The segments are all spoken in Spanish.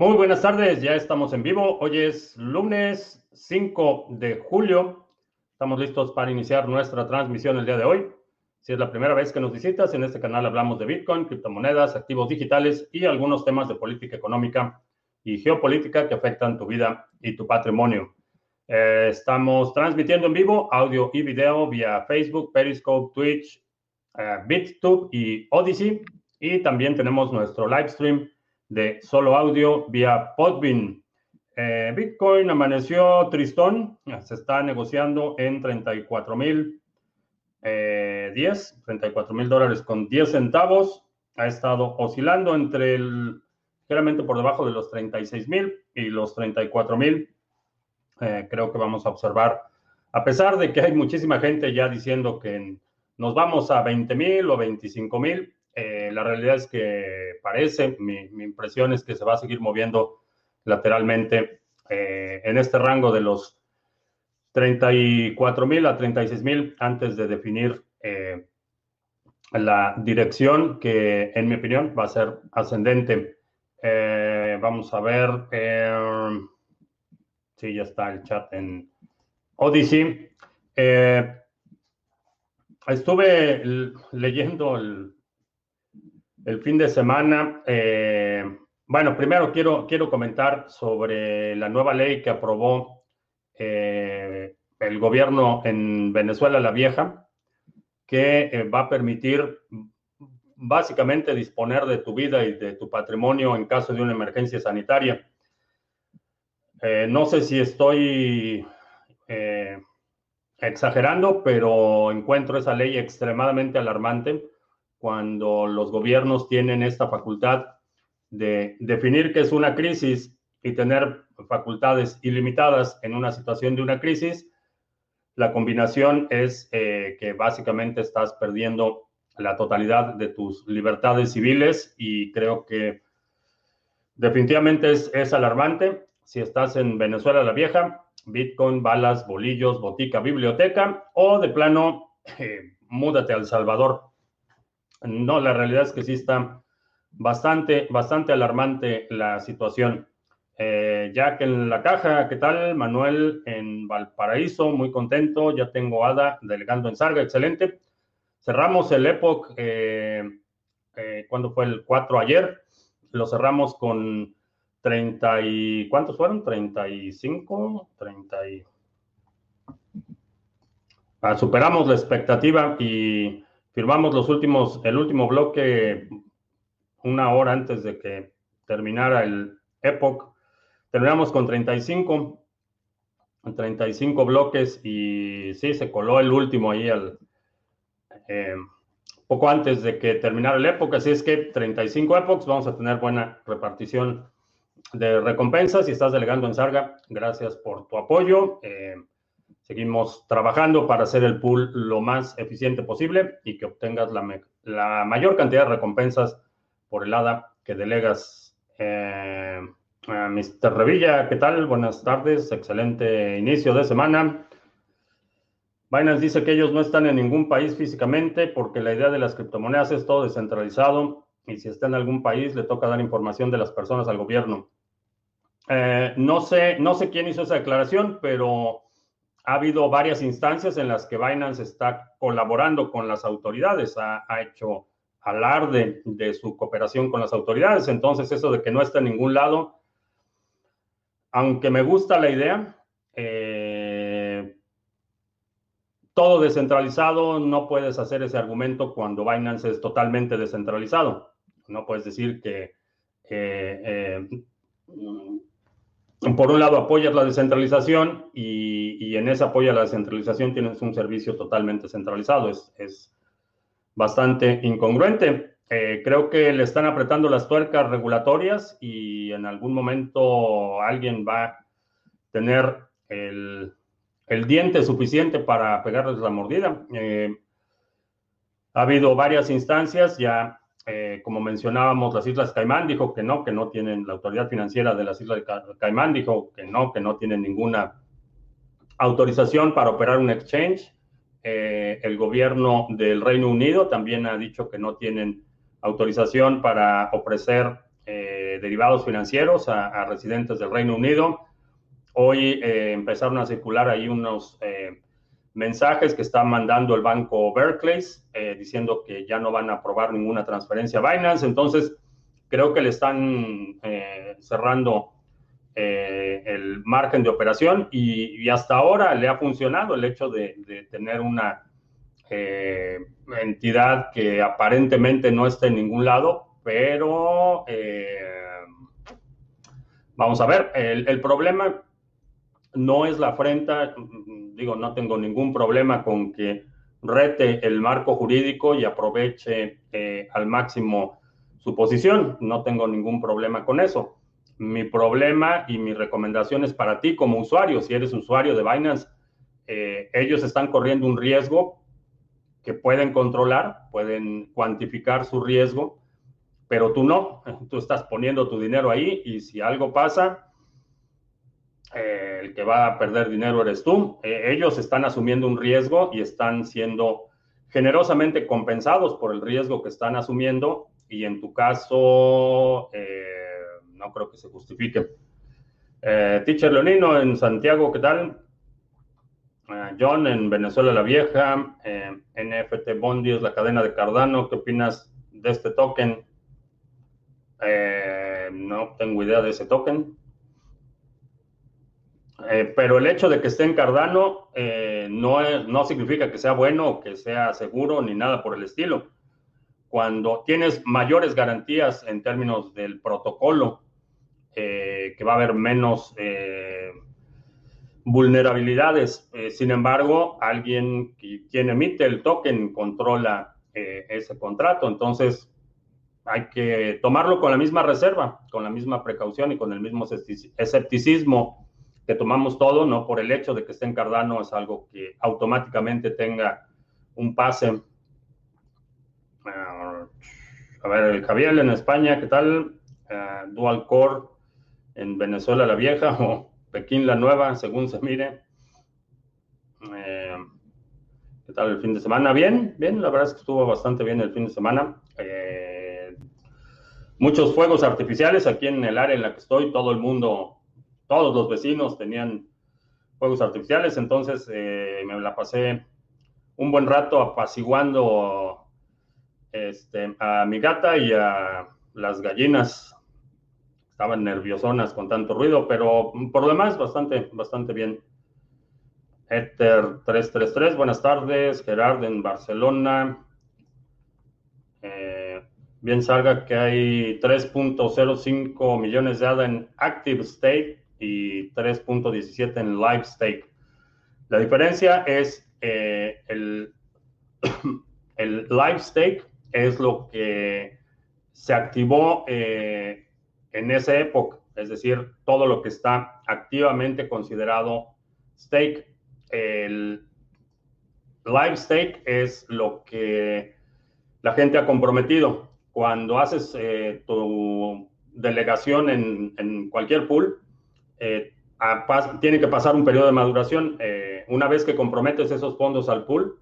Muy buenas tardes, ya estamos en vivo. Hoy es lunes 5 de julio. Estamos listos para iniciar nuestra transmisión el día de hoy. Si es la primera vez que nos visitas, en este canal hablamos de Bitcoin, criptomonedas, activos digitales y algunos temas de política económica y geopolítica que afectan tu vida y tu patrimonio. Eh, estamos transmitiendo en vivo audio y video vía Facebook, Periscope, Twitch, eh, BitTube y Odyssey. Y también tenemos nuestro live stream de solo audio vía Podbean. Eh, Bitcoin amaneció tristón, se está negociando en 34 mil 10, 34 mil dólares con 10 centavos. Ha estado oscilando entre el, ligeramente por debajo de los 36 mil y los 34 mil. Eh, creo que vamos a observar, a pesar de que hay muchísima gente ya diciendo que nos vamos a 20 mil o 25 mil, eh, la realidad es que parece, mi, impresión es que se va a seguir moviendo lateralmente eh, en este rango de los 34 mil a 36 mil antes de definir eh, la dirección que, en mi opinión, va a ser ascendente. vamos a ver. sí, ya está el chat en Odyssey. estuve leyendo el, el fin de semana. Eh, bueno, primero quiero, quiero comentar sobre la nueva ley que aprobó eh, el gobierno en Venezuela la Vieja, que eh, va a permitir básicamente disponer de tu vida y de tu patrimonio en caso de una emergencia sanitaria. no sé si estoy exagerando, pero encuentro esa ley extremadamente alarmante cuando los gobiernos tienen esta facultad de definir qué es una crisis y tener facultades ilimitadas en una situación de una crisis, la combinación es eh, que básicamente estás perdiendo la totalidad de tus libertades civiles y creo que definitivamente es, es alarmante. Si estás en Venezuela la Vieja, Bitcoin, balas, bolillos, botica, biblioteca o de plano, eh, múdate a El Salvador no, la realidad es que sí está bastante, bastante alarmante la situación. Eh, Jack en la caja, ¿qué tal? Manuel en Valparaíso, muy contento. Ya tengo Ada delegando en Sarga, excelente. Cerramos el Epoch, eh, eh, ¿cuándo fue el 4 ayer? Lo cerramos con 30 y... ¿Cuántos fueron? 35, 30 y... Ah, superamos la expectativa y Firmamos los últimos, el último bloque una hora antes de que terminara el Epoch. Terminamos con 35, 35 bloques y sí, se coló el último ahí al, eh, poco antes de que terminara el Epoch. Así es que 35 Epochs, vamos a tener buena repartición de recompensas. Si estás delegando en Sarga, gracias por tu apoyo. Eh, Seguimos trabajando para hacer el pool lo más eficiente posible y que obtengas la, mayor cantidad de recompensas por el ADA que delegas. Eh, Mr. Revilla, ¿qué tal? Buenas tardes, excelente inicio de semana. Binance dice que ellos no están en ningún país físicamente porque la idea de las criptomonedas es todo descentralizado y si está en algún país le toca dar información de las personas al gobierno. Eh, no, sé, no sé quién hizo esa declaración, pero ha habido varias instancias en las que Binance está colaborando con las autoridades, ha, hecho alarde de su cooperación con las autoridades. Entonces, eso de que no está en ningún lado, aunque me gusta la idea, eh, todo descentralizado, no puedes hacer ese argumento cuando Binance es totalmente descentralizado. No puedes decir que eh, por un lado apoyas la descentralización y, en ese apoyo a la descentralización tienes un servicio totalmente centralizado. Es, bastante incongruente. Eh, creo que le están apretando las tuercas regulatorias y en algún momento alguien va a tener el, diente suficiente para pegarles la mordida. Eh, ha habido varias instancias, ya eh, como mencionábamos, las Islas Caimán dijo que no, que no tienen, la autoridad financiera de las Islas Caimán dijo que no, que no tienen ninguna autorización para operar un exchange. Eh, el gobierno del Reino Unido también ha dicho que no tienen autorización para ofrecer eh, derivados financieros a, residentes del Reino Unido. Hoy empezaron a circular ahí unos mensajes que está mandando el banco Berkeley diciendo que ya no van a aprobar ninguna transferencia a Binance. Entonces, creo que le están cerrando eh, el margen de operación y, hasta ahora le ha funcionado el hecho de, tener una eh, entidad que aparentemente no está en ningún lado, pero eh, vamos a ver, el, problema no es la afrenta, digo, no tengo ningún problema con que rete el marco jurídico y aproveche al máximo su posición, no tengo ningún problema con eso mi problema y mi recomendación es para ti como usuario. Si eres usuario de Binance, eh, ellos están corriendo un riesgo que pueden controlar, pueden cuantificar su riesgo, pero tú no. Tú estás poniendo tu dinero ahí y si algo pasa, eh, el que va a perder dinero eres tú. Eh, ellos están asumiendo un riesgo y están siendo generosamente compensados por el riesgo que están asumiendo y en tu caso no creo que se justifique. Eh, Teacher Leonino en Santiago, ¿qué tal? Eh, John en Venezuela la Vieja, eh, NFT Bondi es la cadena de Cardano, ¿qué opinas de este token? no tengo idea de ese token. Pero el hecho de que esté en Cardano no, no significa que sea bueno que sea seguro ni nada por el estilo. Cuando tienes mayores garantías en términos del protocolo eh, que va a haber menos eh, vulnerabilidades. Eh, sin embargo, alguien quien emite el token controla ese contrato. Entonces, hay que tomarlo con la misma reserva, con la misma precaución y con el mismo escepticismo que tomamos todo, no por el hecho de que esté en Cardano es algo que automáticamente tenga un pase. Ah, a ver, Javier en España, ¿qué tal? Ah, dual Core en Venezuela la vieja o Pekín la nueva, según se mire. Eh, ¿Qué tal el fin de semana? Bien, bien, la verdad es que estuvo bastante bien el fin de semana. Eh, muchos fuegos artificiales aquí en el área en la que estoy, todo el mundo, todos los vecinos tenían fuegos artificiales, entonces eh, me la pasé un buen rato apaciguando este, a mi gata y a las gallinas estaban nerviosonas con tanto ruido, pero por lo demás bastante, bastante bien. Ether 333, buenas tardes. Gerard en Barcelona. Eh, bien salga que hay 3.05 millones de ADA en Active Stake y 3.17 en Live Stake. La diferencia es eh, el, el Live Stake es lo que se activó eh, en esa época, es decir, todo lo que está activamente considerado stake. El live stake es lo que la gente ha comprometido. Cuando haces eh, tu delegación en, cualquier pool, eh, tiene que pasar un periodo de maduración. Eh, una vez que comprometes esos fondos al pool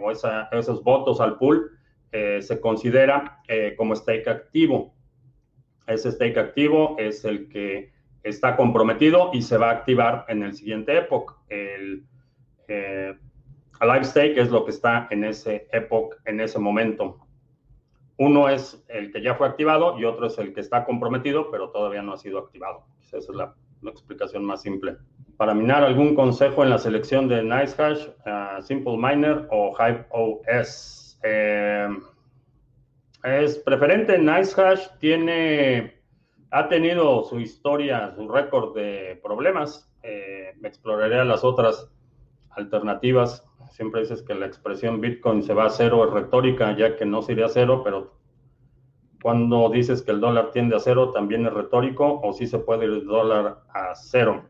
o esos votos al pool, se considera como stake activo. Ese stake activo es el que está comprometido y se va a activar en el siguiente epoch. El eh, live stake es lo que está en ese epoch, en ese momento. Uno es el que ya fue activado y otro es el que está comprometido, pero todavía no ha sido activado. Esa es la, explicación más simple. Para minar, ¿algún consejo en la selección de NiceHash, uh, Simple Miner o Hive OS? Eh, es preferente. NiceHash tiene, ha tenido su historia, su récord de problemas. Eh, exploraré las otras alternativas. Siempre dices que la expresión Bitcoin se va a cero es retórica, ya que no sería cero, pero cuando dices que el dólar tiende a cero, también es retórico, o si se puede ir el dólar a cero.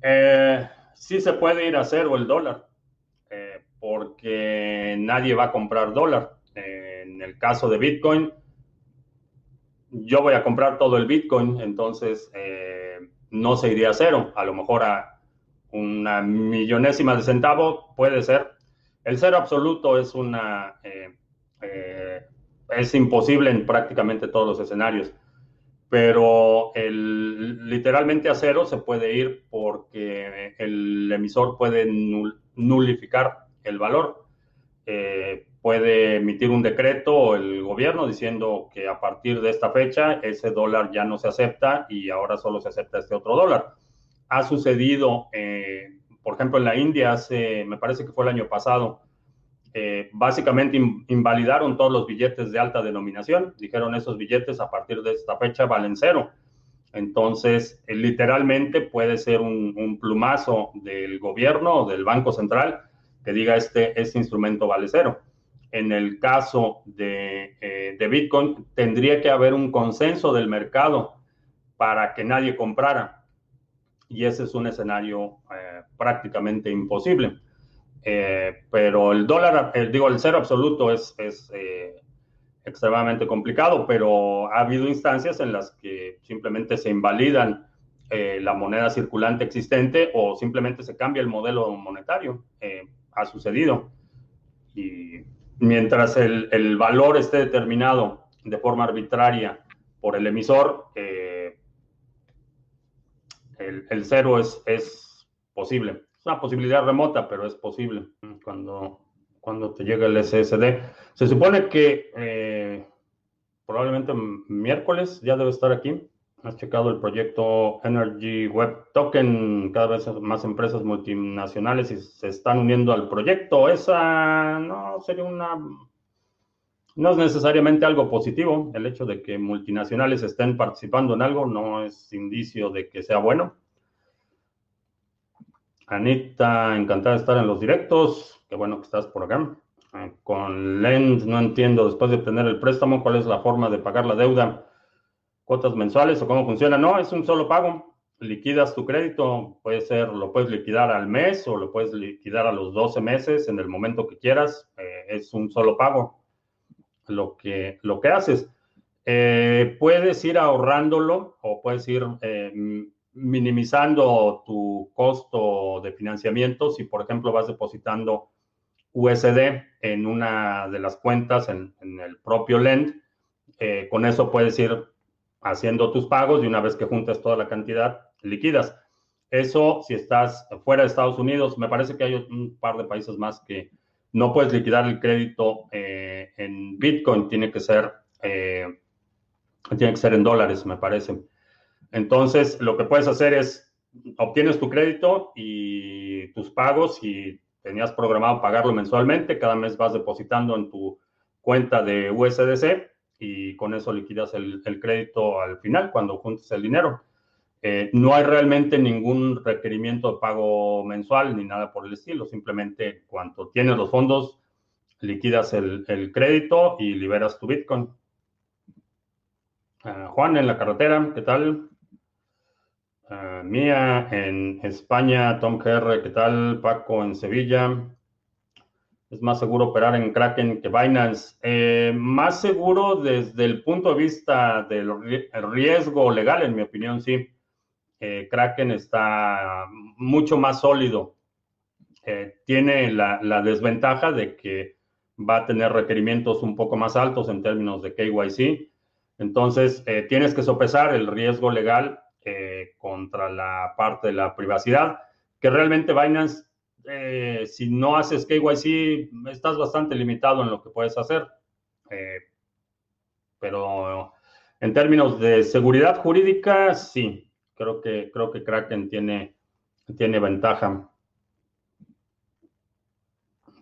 Eh, sí se puede ir a cero el dólar, eh, porque nadie va a comprar dólar. Eh, en el caso de Bitcoin, yo voy a comprar todo el Bitcoin, entonces no se iría a cero, a lo mejor a una millonésima de centavo puede ser. El cero absoluto es una es imposible en prácticamente todos los escenarios. pero el, literalmente a cero se puede ir porque el emisor puede nulificar el valor. Eh, puede emitir un decreto el gobierno diciendo que a partir de esta fecha ese dólar ya no se acepta y ahora solo se acepta este otro dólar. Ha sucedido, eh, por ejemplo, en la India hace, me parece que fue el año pasado, eh, básicamente invalidaron todos los billetes de alta denominación. Dijeron esos billetes a partir de esta fecha valen cero. Entonces, eh, literalmente puede ser un, plumazo del gobierno o del Banco Central que diga este, este instrumento vale cero. En el caso de, eh, de Bitcoin, tendría que haber un consenso del mercado para que nadie comprara. Y ese es un escenario prácticamente imposible. Eh, pero el dólar, el, digo, el cero absoluto es, es eh, extremadamente complicado, pero ha habido instancias en las que simplemente se invalidan eh, la moneda circulante existente o simplemente se cambia el modelo monetario. ha sucedido. Y mientras el, el, valor esté determinado de forma arbitraria por el emisor, el, el, cero es, es posible una posibilidad remota, pero es posible cuando, cuando te llega el SSD. Se supone que eh, probablemente miércoles ya debe estar aquí. Has checado el proyecto Energy Web Token. Cada vez más empresas multinacionales se están uniendo al proyecto. Esa no sería una. No es necesariamente algo positivo. El hecho de que multinacionales estén participando en algo no es indicio de que sea bueno. Anita, encantada de estar en los directos. Qué bueno que estás por acá. Eh, con Lend, no entiendo, después de obtener el préstamo, cuál es la forma de pagar la deuda. ¿Cuotas mensuales o cómo funciona? No, es un solo pago. Liquidas tu crédito, puede ser, lo puedes liquidar al mes o lo puedes liquidar a los 12 meses en el momento que quieras. Eh, es un solo pago lo que, lo que haces. Eh, puedes ir ahorrándolo o puedes ir minimizando tu costo de financiamiento si, por ejemplo, vas depositando USD en una de las cuentas en, el propio Lend. Eh, con eso puedes ir haciendo tus pagos y una vez que juntes toda la cantidad, liquidas. Eso, si estás fuera de Estados Unidos, me parece que hay un par de países más que no puedes liquidar el crédito eh, en Bitcoin, tiene que ser, eh, tiene que ser en dólares, me parece. Entonces, lo que puedes hacer es, obtienes tu crédito y tus pagos y tenías programado pagarlo mensualmente, cada mes vas depositando en tu cuenta de USDC y con eso liquidas el, crédito al final cuando juntes el dinero. Eh, no hay realmente ningún requerimiento de pago mensual ni nada por el estilo, simplemente cuando tienes los fondos, liquidas el, crédito y liberas tu Bitcoin. Ah, Juan, en la carretera, ¿qué tal? Ah, Mía en España, Tom GR, ¿qué tal? Paco en Sevilla. ¿Es más seguro operar en Kraken que Binance? Eh, más seguro desde el punto de vista del riesgo legal, en mi opinión, sí. Eh, Kraken está mucho más sólido. Eh, tiene la, la, desventaja de que va a tener requerimientos un poco más altos en términos de KYC. Entonces, tienes que sopesar el riesgo legal eh, contra la parte de la privacidad, que realmente Binance, eh, si no haces KYC, estás bastante limitado en lo que puedes hacer. Eh, pero en términos de seguridad jurídica, sí, creo que, creo que Kraken tiene, tiene ventaja.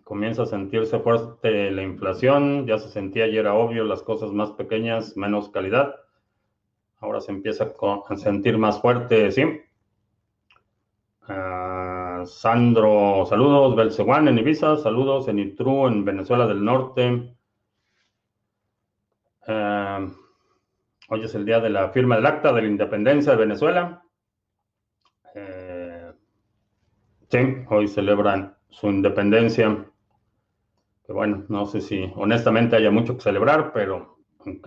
Comienza a sentirse fuerte la inflación, ya se sentía ayer era obvio, las cosas más pequeñas, menos calidad. Ahora se empieza a sentir más fuerte, ¿sí? Ah, Sandro, saludos. Belceguán en Ibiza, saludos. En Itru, en Venezuela del Norte. Ah, hoy es el día de la firma del acta de la independencia de Venezuela. Eh, sí, hoy celebran su independencia. Bueno, no sé si honestamente haya mucho que celebrar, pero en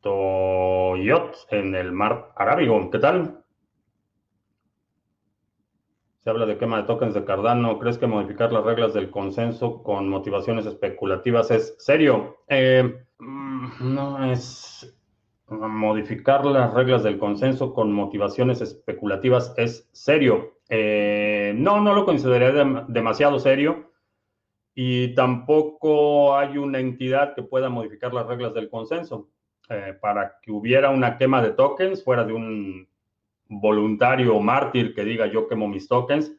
Toyot en el mar Arábigo. ¿Qué tal? Se habla de quema de tokens de Cardano. ¿Crees que modificar las reglas del consenso con motivaciones especulativas es serio? Eh, mm, no es. Modificar las reglas del consenso con motivaciones especulativas es serio. Eh, no, no lo consideraría demasiado serio y tampoco hay una entidad que pueda modificar las reglas del consenso. Eh, para que hubiera una quema de tokens fuera de un voluntario o mártir que diga yo quemo mis tokens,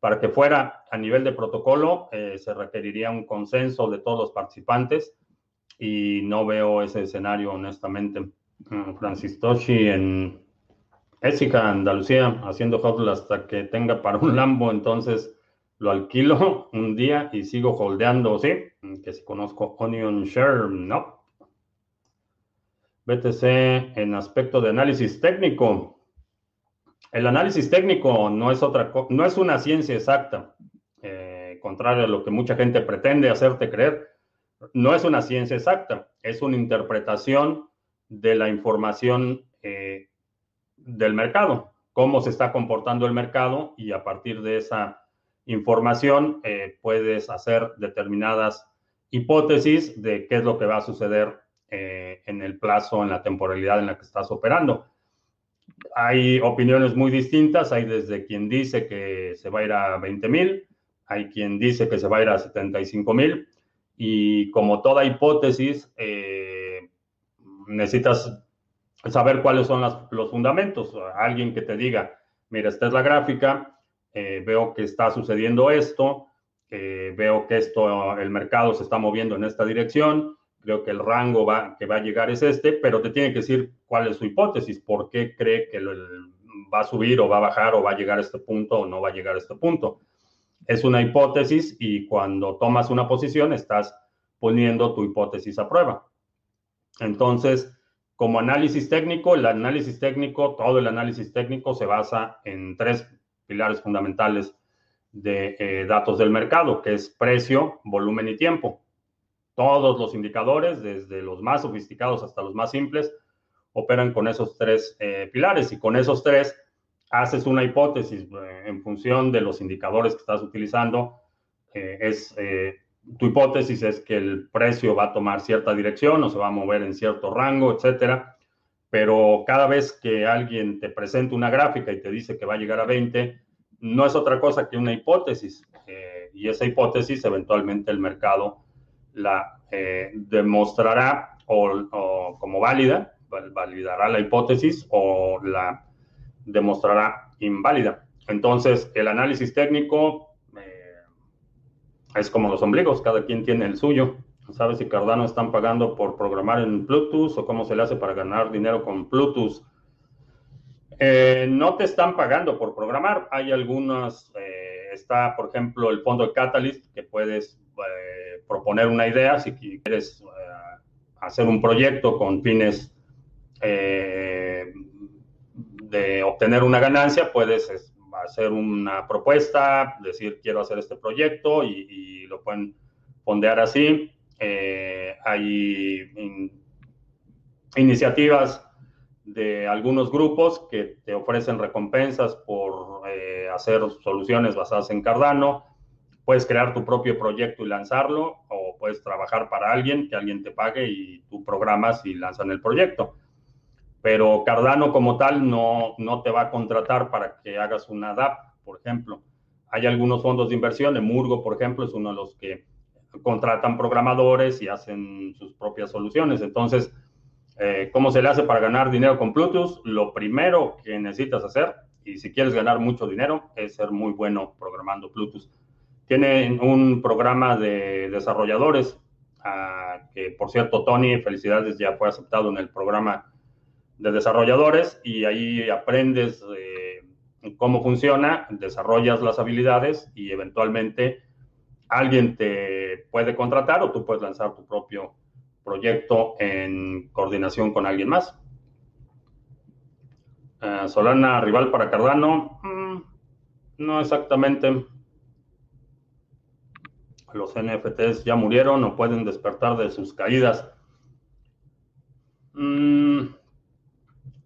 para que fuera a nivel de protocolo eh, se requeriría un consenso de todos los participantes y no veo ese escenario honestamente. Mm, Francis Toshi en Écija, Andalucía, haciendo hodl hasta que tenga para un Lambo, entonces lo alquilo un día y sigo holdeando, ¿sí? Mm, que si conozco Onion Share, no. BTC en aspecto de análisis técnico. El análisis técnico no es otra no es una ciencia exacta, eh, contrario a lo que mucha gente pretende hacerte creer. No es una ciencia exacta, es una interpretación de la información eh, del mercado, cómo se está comportando el mercado y a partir de esa información eh, puedes hacer determinadas hipótesis de qué es lo que va a suceder eh, en el plazo, en la temporalidad en la que estás operando. Hay opiniones muy distintas, hay desde quien dice que se va a ir a 20 mil, hay quien dice que se va a ir a 75 mil y como toda hipótesis, necesitas saber cuáles son los fundamentos. Alguien que te diga, mira, esta es la gráfica, eh, veo que está sucediendo esto, eh, veo que esto, el mercado se está moviendo en esta dirección, creo que el rango que va a llegar es este, pero te tiene que decir cuál es su hipótesis, por qué cree que va a subir o va a bajar o va a llegar a este punto o no va a llegar a este punto. Es una hipótesis y cuando tomas una posición estás poniendo tu hipótesis a prueba. Entonces, como análisis técnico, el análisis técnico, todo el análisis técnico se basa en tres pilares fundamentales de eh, datos del mercado, que es precio, volumen y tiempo. Todos los indicadores, desde los más sofisticados hasta los más simples, operan con esos tres eh, pilares y con esos tres haces una hipótesis eh, en función de los indicadores que estás utilizando. es tu hipótesis es que el precio va a tomar cierta dirección o se va a mover en cierto rango, etcétera. Pero cada vez que alguien te presenta una gráfica y te dice que va a llegar a 20, no es otra cosa que una hipótesis. Eh, y esa hipótesis eventualmente el mercado la eh, demostrará o, como válida, validará la hipótesis o la demostrará inválida. Entonces, el análisis técnico es como los ombligos, cada quien tiene el suyo. ¿Sabes si Cardano están pagando por programar en Bluetooth o cómo se le hace para ganar dinero con Bluetooth? Eh, no te están pagando por programar. Hay algunas, eh, está por ejemplo el fondo de Catalyst que puedes eh, proponer una idea si quieres hacer un proyecto con fines de obtener una ganancia, puedes hacer una propuesta, decir quiero hacer este proyecto y, lo pueden fondear así. Eh, hay iniciativas de algunos grupos que te ofrecen recompensas por eh, hacer soluciones basadas en Cardano. Puedes crear tu propio proyecto y lanzarlo, o puedes trabajar para alguien, que alguien te pague y tú programas y lanzan el proyecto pero Cardano como tal no, no te va a contratar para que hagas una DAP, por ejemplo. Hay algunos fondos de inversión, Emurgo, por ejemplo, es uno de los que contratan programadores y hacen sus propias soluciones. Entonces, eh, ¿cómo se le hace para ganar dinero con Bluetooth? Lo primero que necesitas hacer, y si quieres ganar mucho dinero, es ser muy bueno programando Bluetooth. Tienen un programa de desarrolladores, ah, que por cierto, Tony, felicidades, ya fue aceptado en el programa de desarrolladores y ahí aprendes eh, cómo funciona, desarrollas las habilidades y eventualmente alguien te puede contratar o tú puedes lanzar tu propio proyecto en coordinación con alguien más. Eh, Solana, rival para Cardano, mm, no exactamente. Los NFTs ya murieron o pueden despertar de sus caídas. Mm,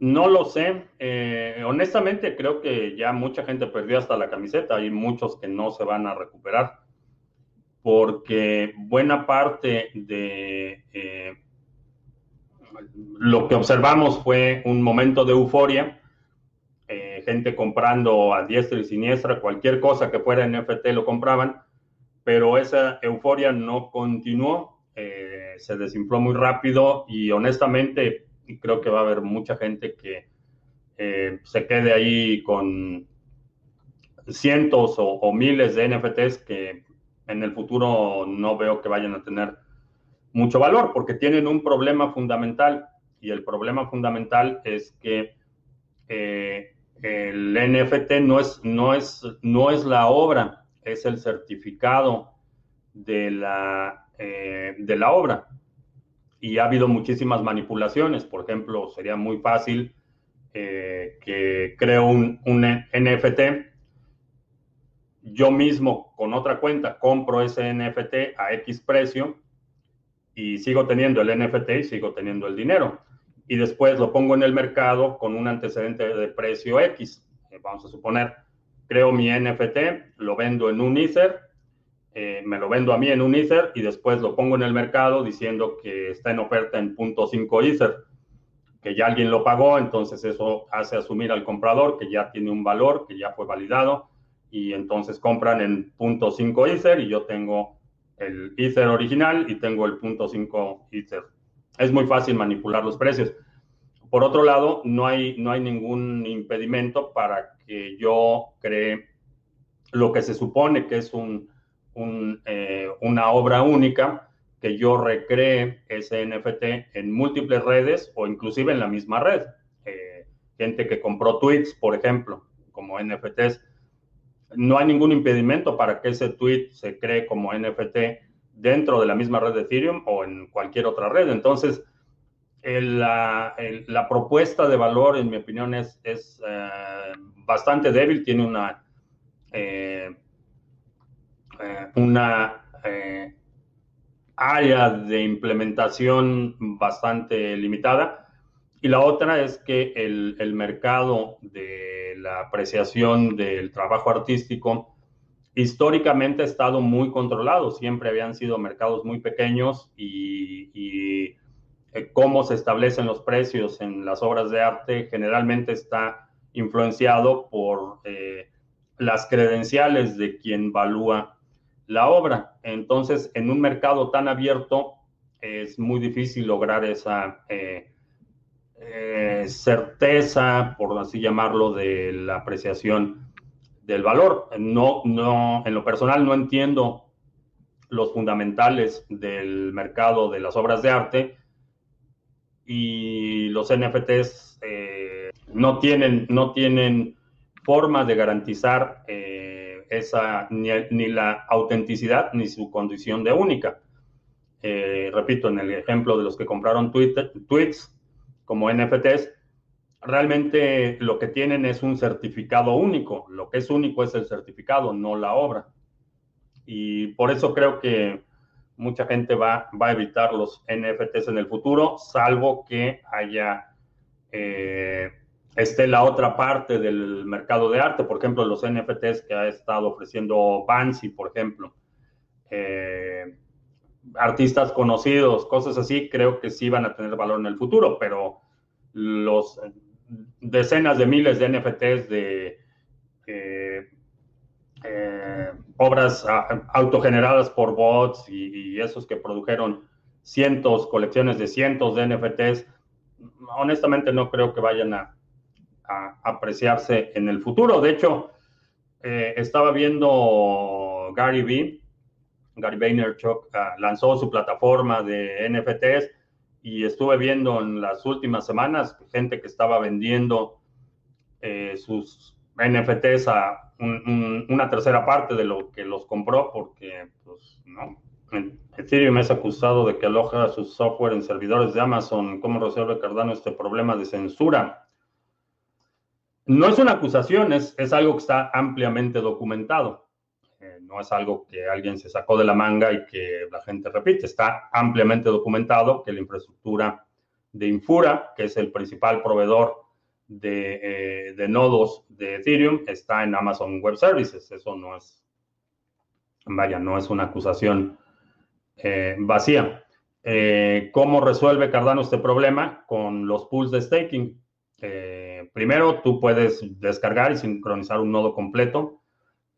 no lo sé. Eh, honestamente, creo que ya mucha gente perdió hasta la camiseta. Hay muchos que no se van a recuperar. Porque buena parte de, eh, lo que observamos fue un momento de euforia, eh, gente comprando a diestra y siniestra, cualquier cosa que fuera NFT lo compraban, pero esa euforia no continuó, eh, se desinfló muy rápido y honestamente creo que va a haber mucha gente que eh, se quede ahí con cientos o, miles de NFTs que en el futuro no veo que vayan a tener mucho valor porque tienen un problema fundamental y el problema fundamental es que eh, el NFT no es, no, es, no es la obra, es el certificado de la, eh, de la obra. Y ha habido muchísimas manipulaciones. Por ejemplo, sería muy fácil eh, que creo un, un NFT yo mismo con otra cuenta compro ese NFT a X precio y sigo teniendo el NFT y sigo teniendo el dinero. Y después lo pongo en el mercado con un antecedente de precio X. Eh, vamos a suponer, creo mi NFT, lo vendo en un Ether, eh, me lo vendo a mí en un Ether y después lo pongo en el mercado diciendo que está en oferta en .5 Ether, que ya alguien lo pagó, entonces eso hace asumir al comprador que ya tiene un valor, que ya fue validado y entonces compran en .5 Ether y yo tengo el Ether original y tengo el .5 Ether. Es muy fácil manipular los precios. Por otro lado, no hay, no hay ningún impedimento para que yo cree lo que se supone que es un, eh, una obra única, que yo recree ese NFT en múltiples redes o inclusive en la misma red. Eh, gente que compró tweets, por ejemplo, como NFTs, no hay ningún impedimento para que ese tweet se cree como NFT dentro de la misma red de Ethereum o en cualquier otra red. Entonces, la, propuesta de valor, en mi opinión, es, es eh, bastante débil, tiene una, eh, eh, una área de implementación bastante limitada. Y la otra es que el, el mercado de la apreciación del trabajo artístico históricamente ha estado muy controlado. Siempre habían sido mercados muy pequeños y, eh, cómo se establecen los precios en las obras de arte generalmente está influenciado por eh, las credenciales de quien valúa la obra. Entonces, en un mercado tan abierto es muy difícil lograr esa... Eh, certeza, por así llamarlo, de la apreciación del valor. No, no, en lo personal no entiendo los fundamentales del mercado de las obras de arte y los NFTs eh, no, tienen, no tienen forma de garantizar eh, esa, ni, la autenticidad ni su condición de única. repito, en el ejemplo de los que compraron tweets, como NFTs, realmente lo que tienen es un certificado único. Lo que es único es el certificado, no la obra. Y por eso creo que mucha gente va, va a evitar los NFTs en el futuro, salvo que haya, eh, esté la otra parte del mercado de arte, por ejemplo, los NFTs que ha estado ofreciendo Bansi, por ejemplo. Eh, artistas conocidos, cosas así, creo que sí van a tener valor en el futuro, pero los decenas de miles de NFTs de eh, eh, obras autogeneradas por bots y, esos que produjeron cientos, colecciones de cientos de NFTs, honestamente no creo que vayan a, apreciarse en el futuro. De hecho, eh, estaba viendo Gary Vee, Gary Vaynerchuk ah, lanzó su plataforma de NFTs y estuve viendo en las últimas semanas gente que estaba vendiendo eh, sus NFTs a una tercera parte de lo que los compró porque, pues, no. Ethereum es acusado de que aloja su software en servidores de Amazon. ¿Cómo resuelve Cardano este problema de censura? No es una acusación, es, es algo que está ampliamente documentado. Eh, no es algo que alguien se sacó de la manga y que la gente repite. Está ampliamente documentado que la infraestructura de Infura, que es el principal proveedor de, eh, nodos de Ethereum, está en Amazon Web Services. Eso no es, vaya, no es una acusación eh, vacía. Eh, ¿Cómo resuelve Cardano este problema? Con los pools de staking. Primero, tú puedes descargar y sincronizar un nodo completo.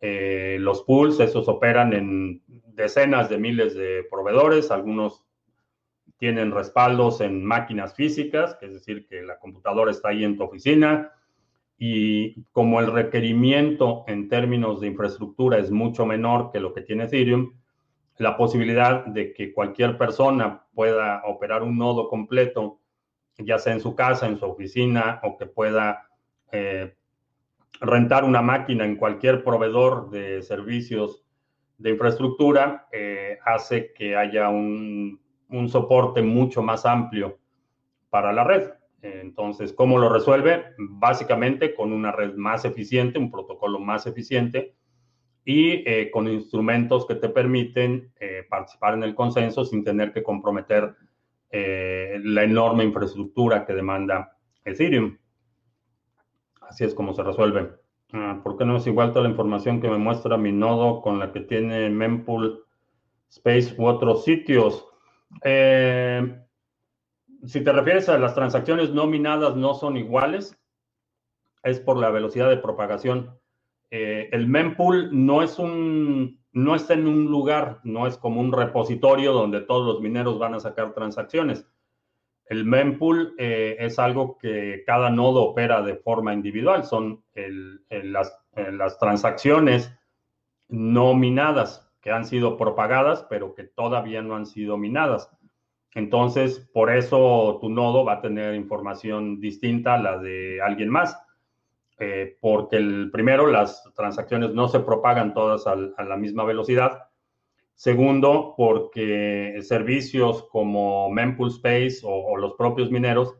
Los pools, esos operan en decenas de miles de proveedores. Algunos tienen respaldos en máquinas físicas, es decir, que la computadora está ahí en tu oficina. Y como el requerimiento en términos de infraestructura es mucho menor que lo que tiene Ethereum, la posibilidad de que cualquier persona pueda operar un nodo completo, ya sea en su casa, en su oficina, o que pueda eh, rentar una máquina en cualquier proveedor de servicios de infraestructura, eh, hace que haya un, un, soporte mucho más amplio para la red. Entonces, ¿cómo lo resuelve? Básicamente con una red más eficiente, un protocolo más eficiente y eh, con instrumentos que te permiten eh, participar en el consenso sin tener que comprometer eh, la enorme infraestructura que demanda Ethereum. Así es como se resuelve. Ah, ¿Por qué no es igual toda la información que me muestra mi nodo con la que tiene Mempool Space u otros sitios? Si te refieres a las transacciones nominadas no son iguales, es por la velocidad de propagación. Eh, el mempool no es un, no está en un lugar, no es como un repositorio donde todos los mineros van a sacar transacciones. El mempool eh, es algo que cada nodo opera de forma individual, son las, transacciones no minadas que han sido propagadas, pero que todavía no han sido minadas. Entonces, por eso tu nodo va a tener información distinta a la de alguien más. Eh, porque el primero, las transacciones no se propagan todas a la misma velocidad. Segundo, porque servicios como Mempool Space o, los propios mineros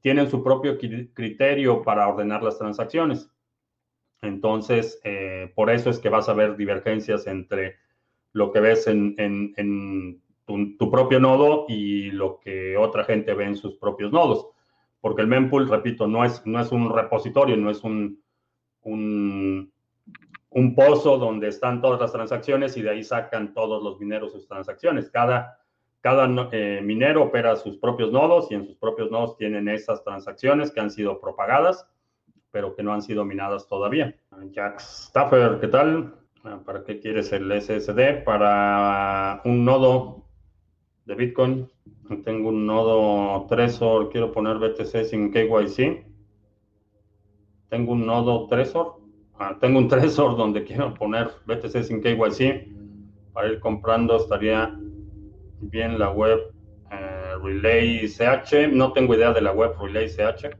tienen su propio criterio para ordenar las transacciones. Entonces, eh, por eso es que vas a ver divergencias entre lo que ves en, tu, propio nodo y lo que otra gente ve en sus propios nodos porque el mempool, repito, no es, no es un repositorio, no es un, un, pozo donde están todas las transacciones y de ahí sacan todos los mineros sus transacciones. Cada, cada eh, minero opera sus propios nodos y en sus propios nodos tienen esas transacciones que han sido propagadas, pero que no han sido minadas todavía. Jack Staffer, ¿qué tal? Ah, ¿Para qué quieres el SSD? Para un nodo de Bitcoin. Tengo un nodo Trezor, quiero poner BTC sin KYC. Tengo un nodo Trezor. Ah, tengo un Trezor donde quiero poner BTC sin KYC. Para ir comprando estaría bien la web eh, Relay CH. No tengo idea de la web Relay CH.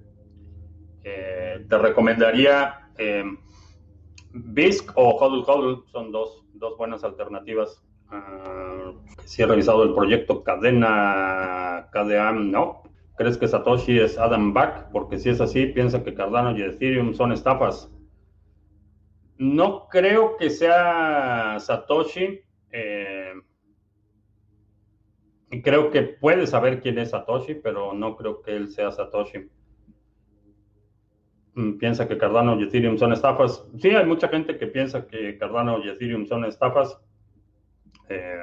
Eh, te recomendaría eh, BISC o HODL HODL. Son dos, dos buenas alternativas Ah, si he revisado el proyecto Cadena KDAM, no. ¿Crees que Satoshi es Adam Back? Porque si es así, piensa que Cardano y Ethereum son estafas. No creo que sea Satoshi. Eh, creo que puede saber quién es Satoshi, pero no creo que él sea Satoshi. Mm, piensa que Cardano y Ethereum son estafas. Sí, hay mucha gente que piensa que Cardano y Ethereum son estafas. Eh,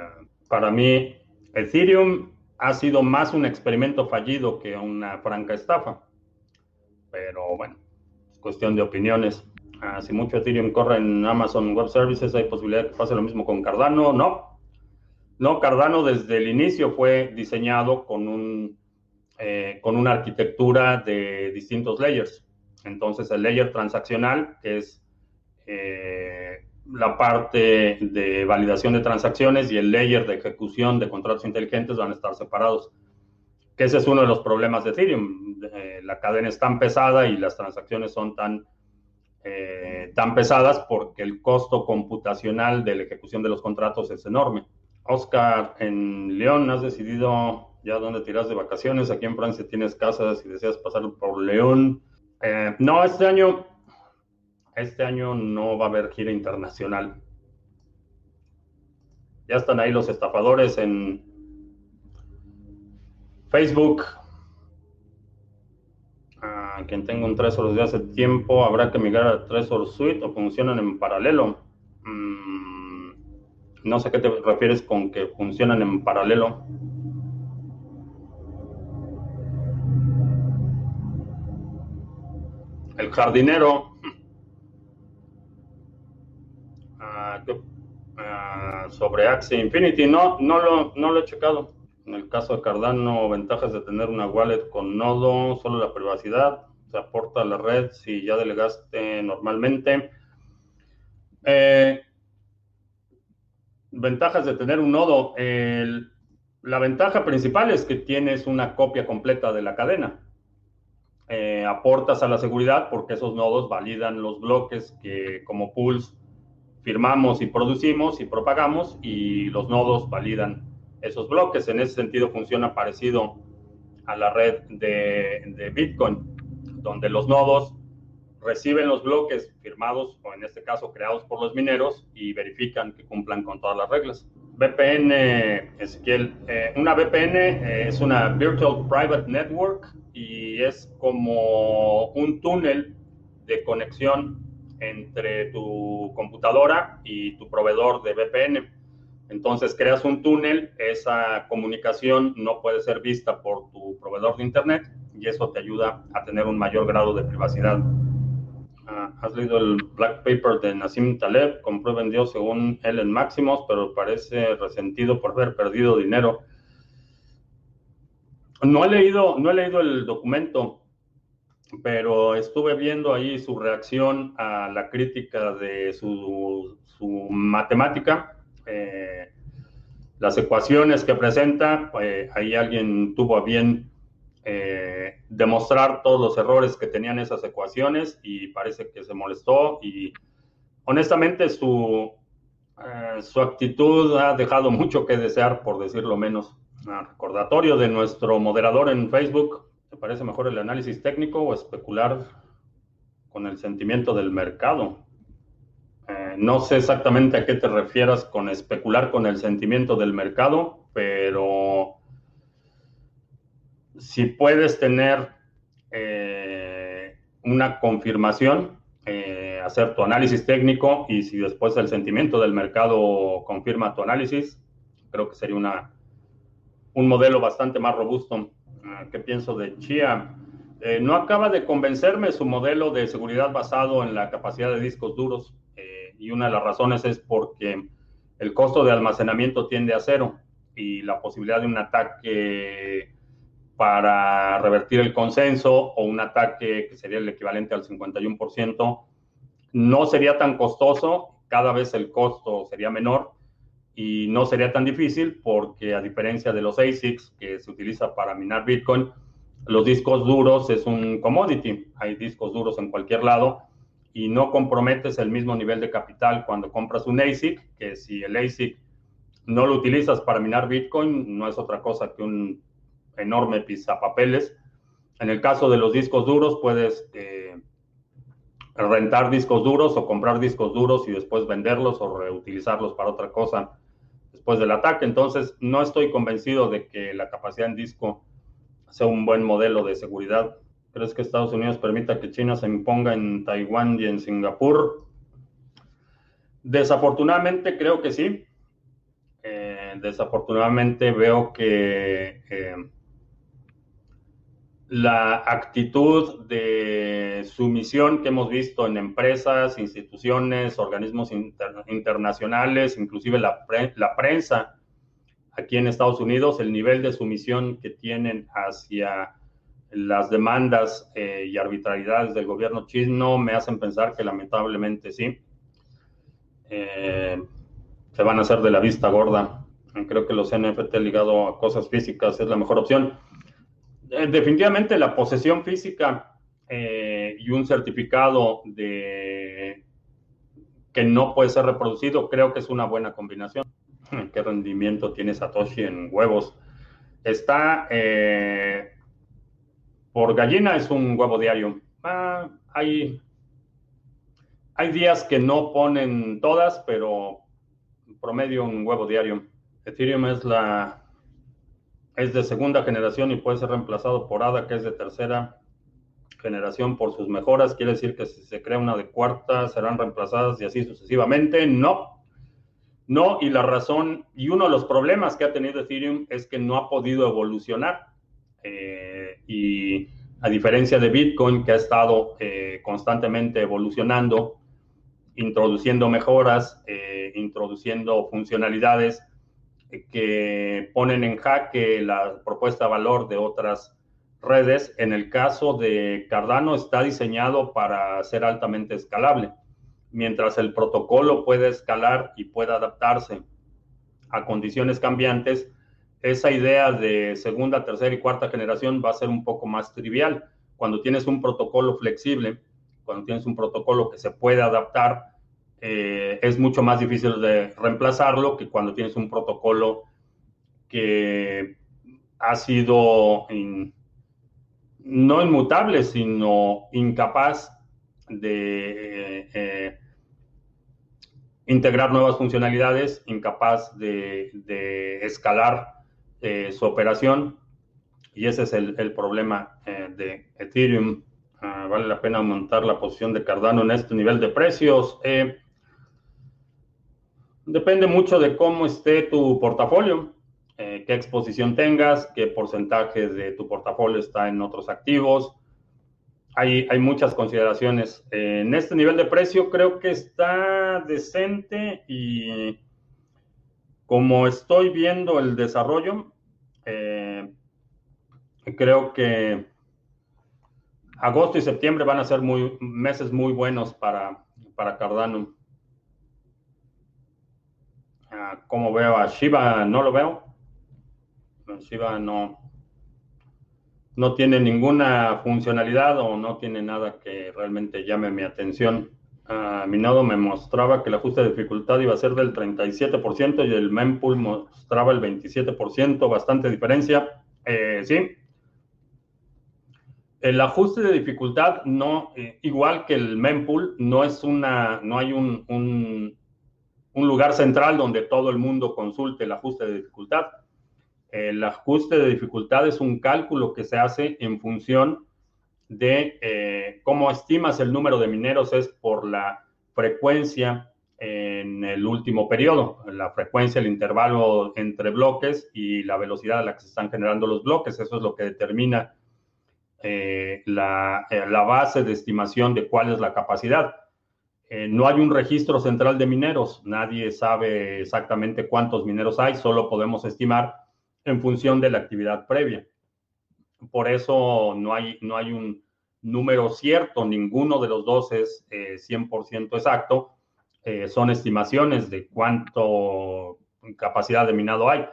para mí, Ethereum ha sido más un experimento fallido que una franca estafa. Pero bueno, es cuestión de opiniones. Ah, si mucho Ethereum corre en Amazon Web Services, ¿hay posibilidad de que pase lo mismo con Cardano? No. No, Cardano desde el inicio fue diseñado con, un, eh, con una arquitectura de distintos layers. Entonces, el layer transaccional, que es eh, la parte de validación de transacciones y el layer de ejecución de contratos inteligentes van a estar separados. Que ese es uno de los problemas de Ethereum. Eh, la cadena es tan pesada y las transacciones son tan, eh, tan pesadas porque el costo computacional de la ejecución de los contratos es enorme. Oscar, en León, ¿has decidido ya dónde tiras de vacaciones? Aquí en Francia tienes casas y deseas pasar por León. Eh, no, este año este año no va a haber gira internacional. Ya están ahí los estafadores en Facebook. Ah, quien tenga un Trezor desde hace tiempo, habrá que migrar a Trezor Suite o funcionan en paralelo. Mm, no sé qué te refieres con que funcionan en paralelo. El jardinero. Ah, ah, sobre Axie Infinity, no, no lo, no lo he checado. En el caso de Cardano, ventajas de tener una wallet con nodo, solo la privacidad, se aporta a la red si ya delegaste normalmente. Eh, ventajas de tener un nodo. la ventaja principal es que tienes una copia completa de la cadena. Eh, aportas a la seguridad porque esos nodos validan los bloques que como pools firmamos y producimos y propagamos y los nodos validan esos bloques. En ese sentido funciona parecido a la red de Bitcoin, donde los nodos reciben los bloques firmados o en este caso creados por los mineros y verifican que cumplan con todas las reglas. VPN, Ezequiel, eh, una VPN eh, es una Virtual Private Network es como un túnel de conexión entre tu computadora y tu proveedor de VPN. Entonces creas un túnel, esa comunicación no puede ser vista por tu proveedor de Internet y eso te ayuda a tener un mayor grado de privacidad has leído el Black Paper de Nassim Taleb, compró y vendió según él en máximos, pero parece resentido por haber perdido dinero. No he leído, no he leído el documento, pero estuve viendo ahí su reacción a la crítica de su, matemática. Eh, las ecuaciones que presenta, eh, ahí alguien tuvo a bien eh, demostrar todos los errores que tenían esas ecuaciones y parece que se molestó y honestamente su, su actitud ha dejado mucho que desear, por decirlo menos. Recordatorio de nuestro moderador en Facebook, ¿te parece mejor el análisis técnico o especular con el sentimiento del mercado? Eh, no sé exactamente a qué te refieras con especular con el sentimiento del mercado, pero si puedes tener eh, una confirmación, eh, hacer tu análisis técnico y si después el sentimiento del mercado confirma tu análisis, creo que sería una, un modelo bastante más robusto. Ah, ¿Qué pienso de Chia? Eh, no acaba de convencerme su modelo de seguridad basado en la capacidad de discos duros y una de las razones es porque el costo de almacenamiento tiende a cero y la posibilidad de un ataque para revertir el consenso o un ataque que sería el equivalente al 51%, no sería tan costoso, cada vez el costo sería menor y no sería tan difícil porque a diferencia de los ASICs que se utiliza para minar Bitcoin, los discos duros es un commodity, hay discos duros en cualquier lado y no comprometes el mismo nivel de capital cuando compras un ASIC, que si el ASIC no lo utilizas para minar Bitcoin, no es otra cosa que un enorme papeles. En el caso de los discos duros, puedes eh, rentar discos duros o comprar discos duros y después venderlos o reutilizarlos para otra cosa después del ataque. Entonces, no estoy convencido de que la capacidad en disco sea un buen modelo de seguridad. ¿Crees que Estados Unidos permita que China se imponga en Taiwán y en Singapur? Desafortunadamente creo que sí. Eh, desafortunadamente veo que eh, la actitud de sumisión que hemos visto en empresas, instituciones, organismos internacionales, inclusive la, la, prensa aquí en Estados Unidos, el nivel de sumisión que tienen hacia las demandas eh, y arbitrariedades del gobierno chino me hacen pensar que lamentablemente sí. Eh, se van a hacer de la vista gorda. Creo que los NFT ligado a cosas físicas es la mejor opción. Eh, definitivamente la posesión física eh, y un certificado de que no puede ser reproducido, creo que es una buena combinación. ¿Qué rendimiento tiene Satoshi en huevos? Está eh, por gallina, es un huevo diario. Ah, hay, hay días que no ponen todas, pero promedio un huevo diario. Ethereum es la es de segunda generación y puede ser reemplazado por ADA, que es de tercera generación por sus mejoras. Quiere decir que si se crea una de cuarta, serán reemplazadas y así sucesivamente. No, no, y la razón, y uno de los problemas que ha tenido Ethereum es que no ha podido evolucionar. Eh, y A diferencia de Bitcoin, que ha estado eh, constantemente evolucionando, introduciendo mejoras, eh, introduciendo funcionalidades que ponen en jaque la propuesta de valor de otras redes. En el caso de Cardano está diseñado para ser altamente escalable. Mientras el protocolo puede escalar y puede adaptarse a condiciones cambiantes, esa idea de segunda, tercera y cuarta generación va a ser un poco más trivial. Cuando tienes un protocolo flexible, cuando tienes un protocolo que se puede adaptar, eh, es mucho más difícil de reemplazarlo que cuando tienes un protocolo que ha sido no inmutable, sino incapaz de eh, integrar nuevas funcionalidades, incapaz de, escalar eh, su operación. Y ese es el, problema de Ethereum. Ah, vale la pena aumentar la posición de Cardano en este nivel de precios. Depende mucho de cómo esté tu portafolio, eh, qué exposición tengas, qué porcentaje de tu portafolio está en otros activos. Hay, hay muchas consideraciones. en este nivel de precio creo que está decente y como estoy viendo el desarrollo, eh, creo que agosto y septiembre van a ser muy, meses muy buenos para, para Cardano. Como veo a Shiba, no lo veo. Shiba no, no tiene ninguna funcionalidad o no tiene nada que realmente llame mi atención. mi nodo me mostraba que el ajuste de dificultad iba a ser del 37% y el mempool mostraba el 27%, bastante diferencia. Eh, sí. El ajuste de dificultad no, eh, igual que el mempool, no es una, no hay un lugar central donde todo el mundo consulte el ajuste de dificultad. El ajuste de dificultad es un cálculo que se hace en función de eh, cómo estimas el número de mineros es por la frecuencia en el último periodo, la frecuencia, el intervalo entre bloques y la velocidad a la que se están generando los bloques. Eso es lo que determina eh, la, eh, la base de estimación de cuál es la capacidad. Eh, no hay un registro central de mineros, nadie sabe exactamente cuántos mineros hay, solo podemos estimar en función de la actividad previa. Por eso no hay, no hay un número cierto, ninguno de los dos es 100% eh, exacto, eh, son estimaciones de cuánto capacidad de minado hay.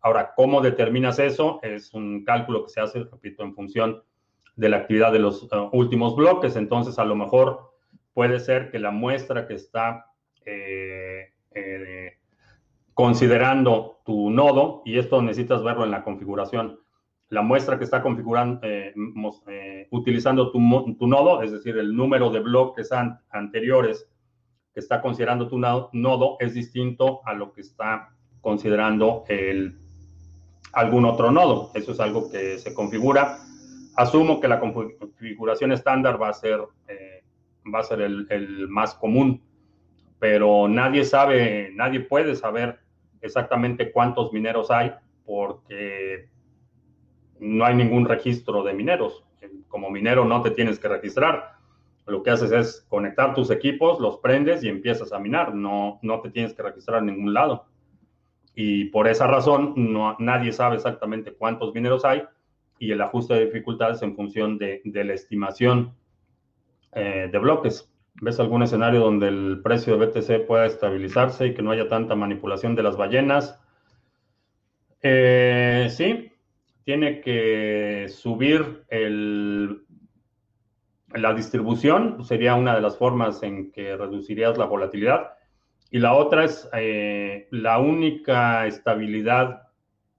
Ahora, ¿cómo determinas eso? Es un cálculo que se hace, repito, en función de la actividad de los últimos bloques. Entonces, a lo mejor puede ser que la muestra que está eh, eh, considerando tu nodo, y esto necesitas verlo en la configuración, la muestra que está configurando, eh, utilizando tu, nodo, es decir, el número de bloques anteriores que está considerando tu nodo es distinto a lo que está considerando algún otro nodo. Eso es algo que se configura. Asumo que la configuración estándar va a ser va a ser el, más común, pero nadie sabe, nadie puede saber exactamente cuántos mineros hay porque no hay ningún registro de mineros. Como minero no te tienes que registrar. Lo que haces es conectar tus equipos, los prendes y empiezas a minar. No, no te tienes que registrar en ningún lado. Y por esa razón no, nadie sabe exactamente cuántos mineros hay y el ajuste de dificultades en función de, de la estimación eh, de bloques. ¿Ves algún escenario donde el precio de BTC pueda estabilizarse y que no haya tanta manipulación de las ballenas? Eh, sí, tiene que subir el, la distribución, sería una de las formas en que reducirías la volatilidad. Y la otra es eh, la única estabilidad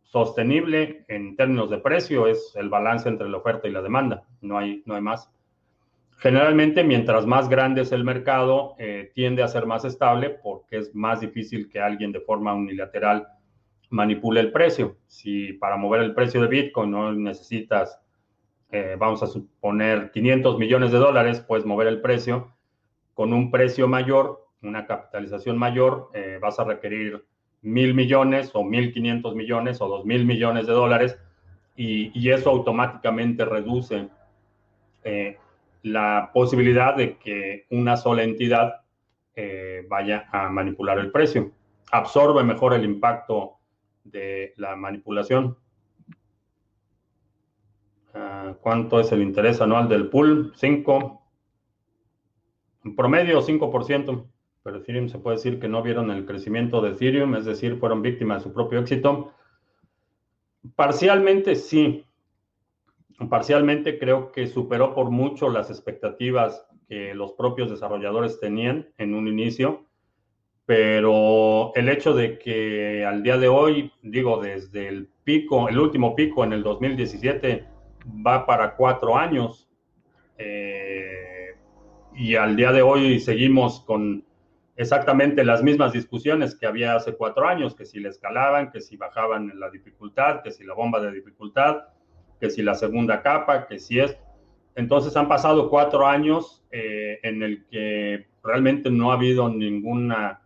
sostenible en términos de precio es el balance entre la oferta y la demanda. No hay, no hay más. Generalmente, mientras más grande es el mercado, eh, tiende a ser más estable porque es más difícil que alguien de forma unilateral manipule el precio. Si para mover el precio de Bitcoin no necesitas, eh, vamos a suponer, 500 millones de dólares, puedes mover el precio con un precio mayor, una capitalización mayor, eh, vas a requerir mil millones o mil quinientos millones o dos mil millones de dólares y, y eso automáticamente reduce eh, la posibilidad de que una sola entidad eh, vaya a manipular el precio. Absorbe mejor el impacto de la manipulación. Ah, ¿Cuánto es el interés anual del pool? 5. En promedio 5%, pero Ethereum se puede decir que no vieron el crecimiento de Ethereum, es decir, fueron víctimas de su propio éxito. Parcialmente sí. Parcialmente creo que superó por mucho las expectativas que los propios desarrolladores tenían en un inicio, pero el hecho de que al día de hoy, digo, desde el pico, el último pico en el 2017, va para cuatro años, eh, y al día de hoy seguimos con exactamente las mismas discusiones que había hace cuatro años, que si le escalaban, que si bajaban la dificultad, que si la bomba de dificultad, que si la segunda capa, que si es... Entonces han pasado cuatro años eh, en el que realmente no ha habido ninguna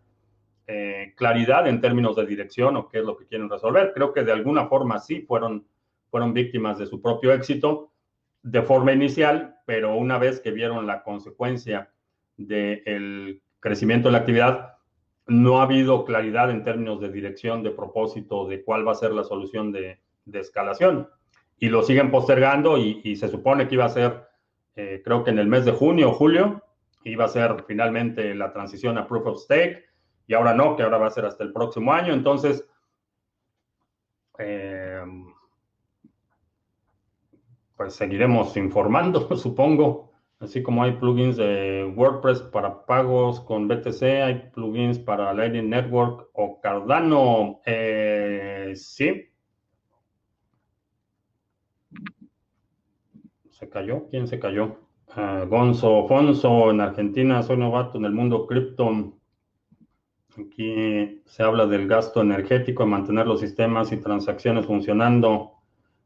eh, claridad en términos de dirección o qué es lo que quieren resolver. Creo que de alguna forma sí fueron, fueron víctimas de su propio éxito de forma inicial, pero una vez que vieron la consecuencia del crecimiento de la actividad, no ha habido claridad en términos de dirección, de propósito, de cuál va a ser la solución de, escalación. Y lo siguen postergando y, se supone que iba a ser, eh, creo que en el mes de junio o julio, iba a ser finalmente la transición a Proof of Stake y ahora no, que ahora va a ser hasta el próximo año. Entonces, eh, pues seguiremos informando, supongo. Así como hay plugins de WordPress para pagos con BTC, hay plugins para Lightning Network o Cardano. Eh, sí. ¿Se cayó? ¿Quién se cayó? Ah, Gonzo Fonso en Argentina, soy novato en el mundo cripto. Aquí se habla del gasto energético, de mantener los sistemas y transacciones funcionando.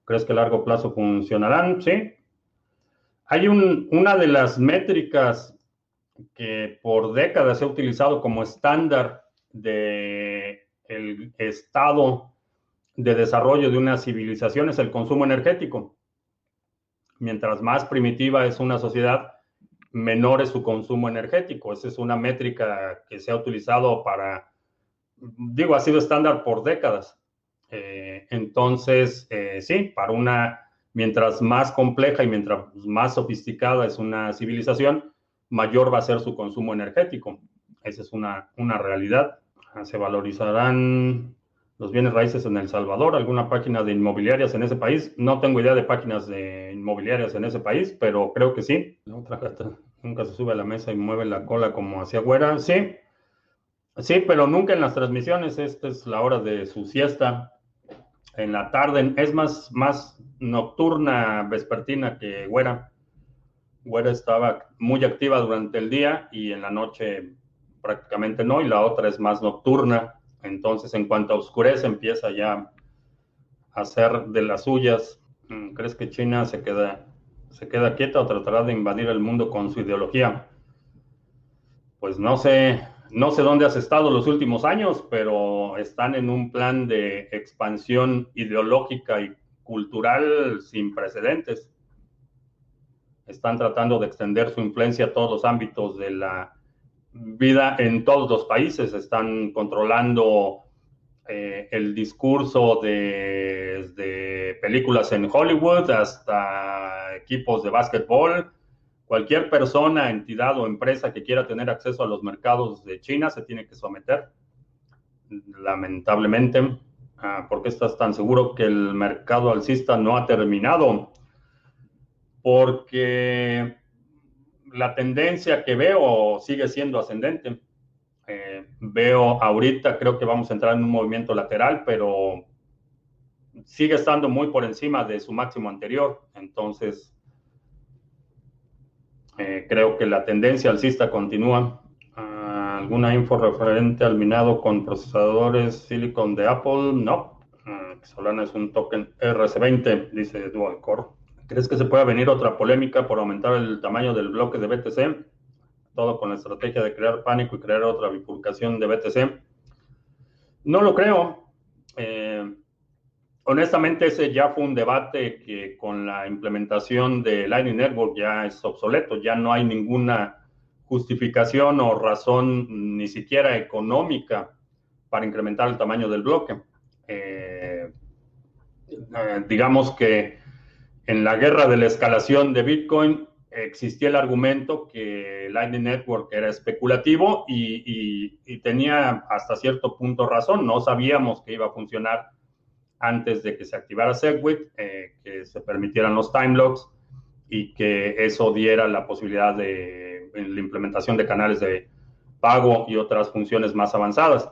¿Crees que a largo plazo funcionarán? Sí, hay una de las métricas que por décadas se ha utilizado como estándar de el estado de desarrollo de una civilización es el consumo energético. Mientras más primitiva es una sociedad, menor es su consumo energético. Esa es una métrica que se ha utilizado para, digo, ha sido estándar por décadas. Eh, entonces, eh, sí, para una mientras más compleja y mientras más sofisticada es una civilización, mayor va a ser su consumo energético. Esa es una, una realidad. Se valorizarán los bienes raíces en El Salvador, alguna página de inmobiliarias en ese país. No tengo idea de páginas de inmobiliarias en ese país, pero creo que sí. La otra gata nunca se sube a la mesa y mueve la cola como hacia güera. Sí, sí, pero nunca en las transmisiones. Esta es la hora de su siesta en la tarde, es más, más nocturna, vespertina que Güera. Güera estaba muy activa durante el día y en la noche prácticamente no, y la otra es más nocturna. Entonces, en cuanto oscurece, empieza ya a hacer de las suyas. Mm, ¿Crees que China se queda, se queda quieta o tratará de invadir el mundo con su ideología? Pues no sé, no sé dónde has estado los últimos años, pero están en un plan de expansión ideológica y cultural sin precedentes. Están tratando de extender su influencia a todos los ámbitos de la vida en todos los países. Están controlando eh, el discurso desde películas en Hollywood hasta equipos de básquetbol Cualquier persona, entidad o empresa que quiera tener acceso a los mercados de China se tiene que someter. Lamentablemente, ah, ¿por qué estás tan seguro que el mercado alcista no ha terminado? Porque la tendencia que veo sigue siendo ascendente. Eh, veo ahorita, creo que vamos a entrar en un movimiento lateral, pero sigue estando muy por encima de su máximo anterior. Entonces, eh, creo que la tendencia alcista continúa. Ah, ¿Alguna info referente al minado con procesadores Silicon de Apple? No. Ah, Solana es un token RC20, dice Dual Core. ¿Crees que se pueda venir otra polémica por aumentar el tamaño del bloque de BTC? Todo con la estrategia de crear pánico y crear otra bifurcación de BTC. No lo creo. Eh, honestamente ese ya fue un debate que con la implementación de Lightning Network ya es obsoleto, ya no hay ninguna justificación o razón ni siquiera económica para incrementar el tamaño del bloque. Eh, eh, digamos que en la guerra de la escalación de Bitcoin existía el argumento que Lightning Network era especulativo y, tenía hasta cierto punto razón. No sabíamos que iba a funcionar antes de que se activara Segwit, eh, que se permitieran los time locks y que eso diera la posibilidad de la implementación de canales de pago y otras funciones más avanzadas.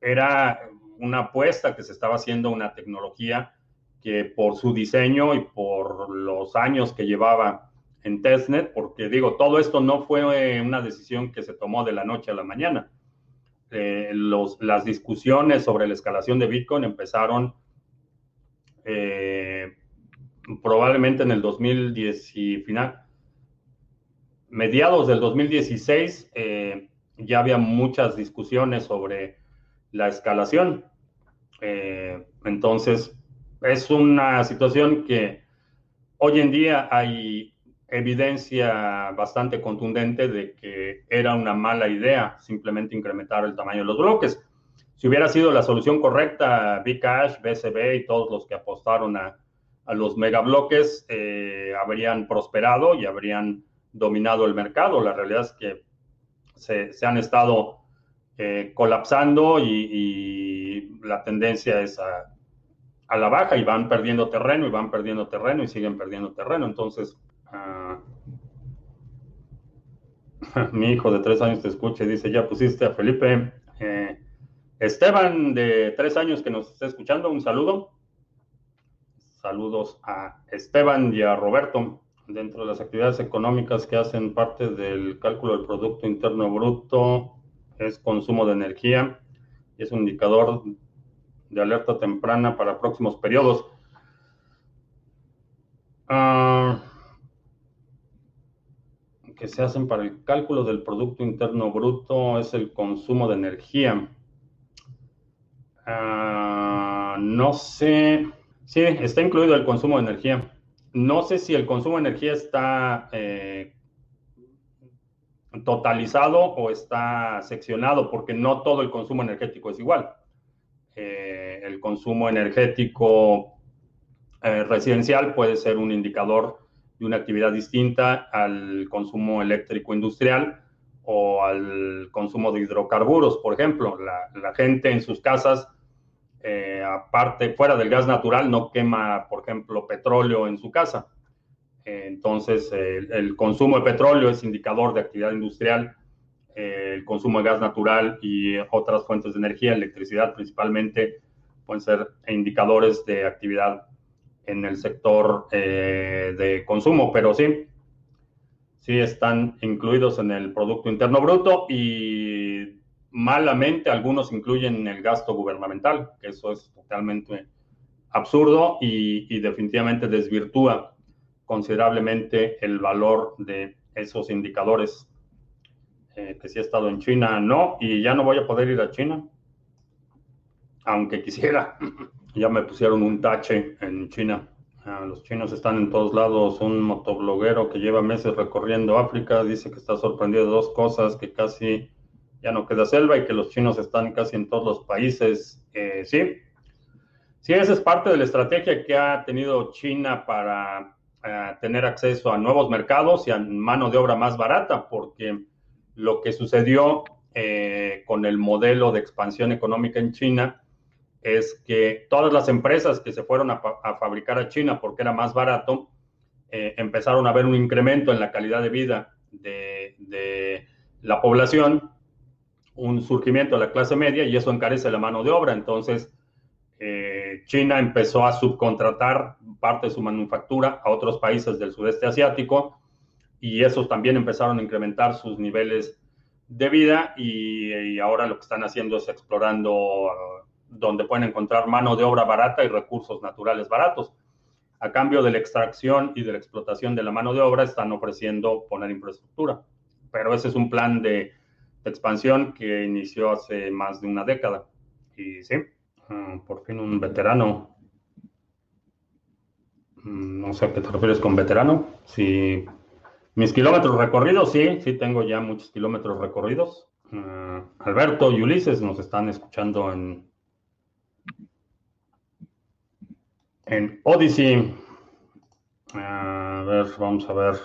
Era una apuesta que se estaba haciendo una tecnología que por su diseño y por los años que llevaba en testnet, porque digo, todo esto no fue una decisión que se tomó de la noche a la mañana. Eh, los, las discusiones sobre la escalación de Bitcoin empezaron eh, probablemente en el 2010 y final, mediados del 2016, eh, ya había muchas discusiones sobre la escalación. entonces, es una situación que hoy en día hay evidencia bastante contundente de que era una mala idea simplemente incrementar el tamaño de los bloques. Si hubiera sido la solución correcta, Bcash, BCB y todos los que apostaron a, los megabloques eh, habrían prosperado y habrían dominado el mercado. La realidad es que se, han estado eh, colapsando y, la tendencia es a, a la baja y van perdiendo terreno y van perdiendo terreno y siguen perdiendo terreno. Entonces, Ah. mi hijo de tres años te escucha y dice, ya pusiste a Felipe. Eh, Esteban, de tres años que nos está escuchando, un saludo. Saludos a Esteban y a Roberto. Dentro de las actividades económicas que hacen parte del cálculo del Producto Interno Bruto es consumo de energía es un indicador de alerta temprana para próximos periodos. Uh, que se hacen para el cálculo del Producto Interno Bruto es el consumo de energía. Ah, no sé, sí, está incluido el consumo de energía. No sé si el consumo de energía está eh, totalizado o está seccionado, porque no todo el consumo energético es igual. Eh, el consumo energético eh, residencial puede ser un indicador de una actividad distinta al consumo eléctrico industrial o al consumo de hidrocarburos, por ejemplo. La, gente en sus casas, eh, aparte, fuera del gas natural, no quema, por ejemplo, petróleo en su casa. entonces, el consumo de petróleo es indicador de actividad industrial. El consumo de gas natural y otras fuentes de energía, electricidad principalmente, pueden ser indicadores de actividad en el sector eh, de consumo, pero sí, sí están incluidos en el Producto Interno Bruto y malamente algunos incluyen el gasto gubernamental, que eso es totalmente absurdo y, definitivamente desvirtúa considerablemente el valor de esos indicadores. Eh, que si he estado en China, no, y ya no voy a poder ir a China, aunque quisiera. Ya me pusieron un tache en China. Ah, los chinos están en todos lados. Un motobloguero que lleva meses recorriendo África dice que está sorprendido de dos cosas, que casi ya no queda selva y que los chinos están casi en todos los países. Eh, sí, sí, esa es parte de la estrategia que ha tenido China para eh, tener acceso a nuevos mercados y a mano de obra más barata, porque lo que sucedió eh, con el modelo de expansión económica en China es que todas las empresas que se fueron a, fabricar a China porque era más barato, eh, empezaron a ver un incremento en la calidad de vida de, la población, un surgimiento de la clase media y eso encarece la mano de obra. Entonces, eh, China empezó a subcontratar parte de su manufactura a otros países del sudeste asiático y esos también empezaron a incrementar sus niveles de vida y, ahora lo que están haciendo es explorando donde pueden encontrar mano de obra barata y recursos naturales baratos. A cambio de la extracción y de la explotación de la mano de obra, están ofreciendo poner infraestructura. Pero ese es un plan de, expansión que inició hace más de una década. Y sí, mm, por fin un veterano. Mm, no sé a qué te refieres con veterano. Si mis kilómetros recorridos, sí, sí tengo ya muchos kilómetros recorridos. Uh, Alberto y Ulises nos están escuchando en, en Odyssey. A ver, vamos a ver.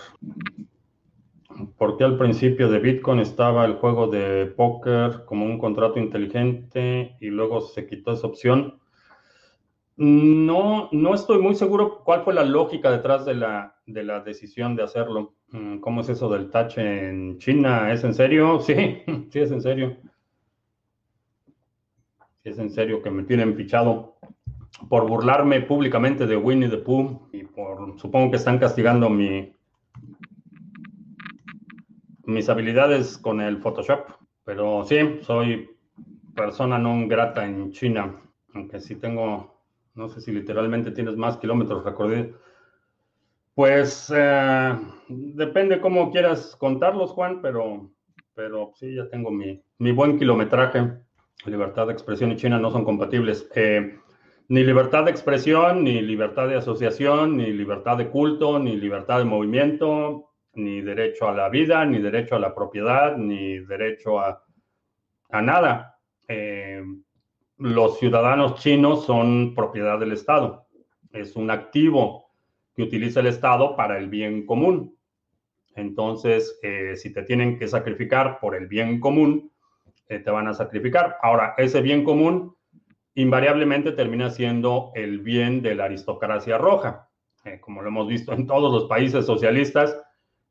¿Por qué al principio de Bitcoin estaba el juego de póker como un contrato inteligente y luego se quitó esa opción? No, no estoy muy seguro cuál fue la lógica detrás de la, de la decisión de hacerlo. Mm, ¿Cómo es eso del touch en China? ¿Es en serio? Sí, sí es en serio. Sí es en serio que me tienen pichado por burlarme públicamente de Winnie the Pooh y por, supongo que están castigando mi, mis habilidades con el Photoshop. Pero sí, soy persona no grata en China, aunque sí tengo no sé si literalmente tienes más kilómetros recorridos. Pues eh, depende cómo quieras contarlos, Juan, pero, pero sí, ya tengo mi, buen kilometraje. Libertad de expresión y China no son compatibles. Eh, ni libertad de expresión, ni libertad de asociación, ni libertad de culto, ni libertad de movimiento, ni derecho a la vida, ni derecho a la propiedad, ni derecho a, a nada. Eh, los ciudadanos chinos son propiedad del Estado. Es un activo que utiliza el Estado para el bien común. Entonces, eh, si te tienen que sacrificar por el bien común, eh, te van a sacrificar. Ahora, ese bien común invariablemente termina siendo el bien de la aristocracia roja. Eh, como lo hemos visto en todos los países socialistas,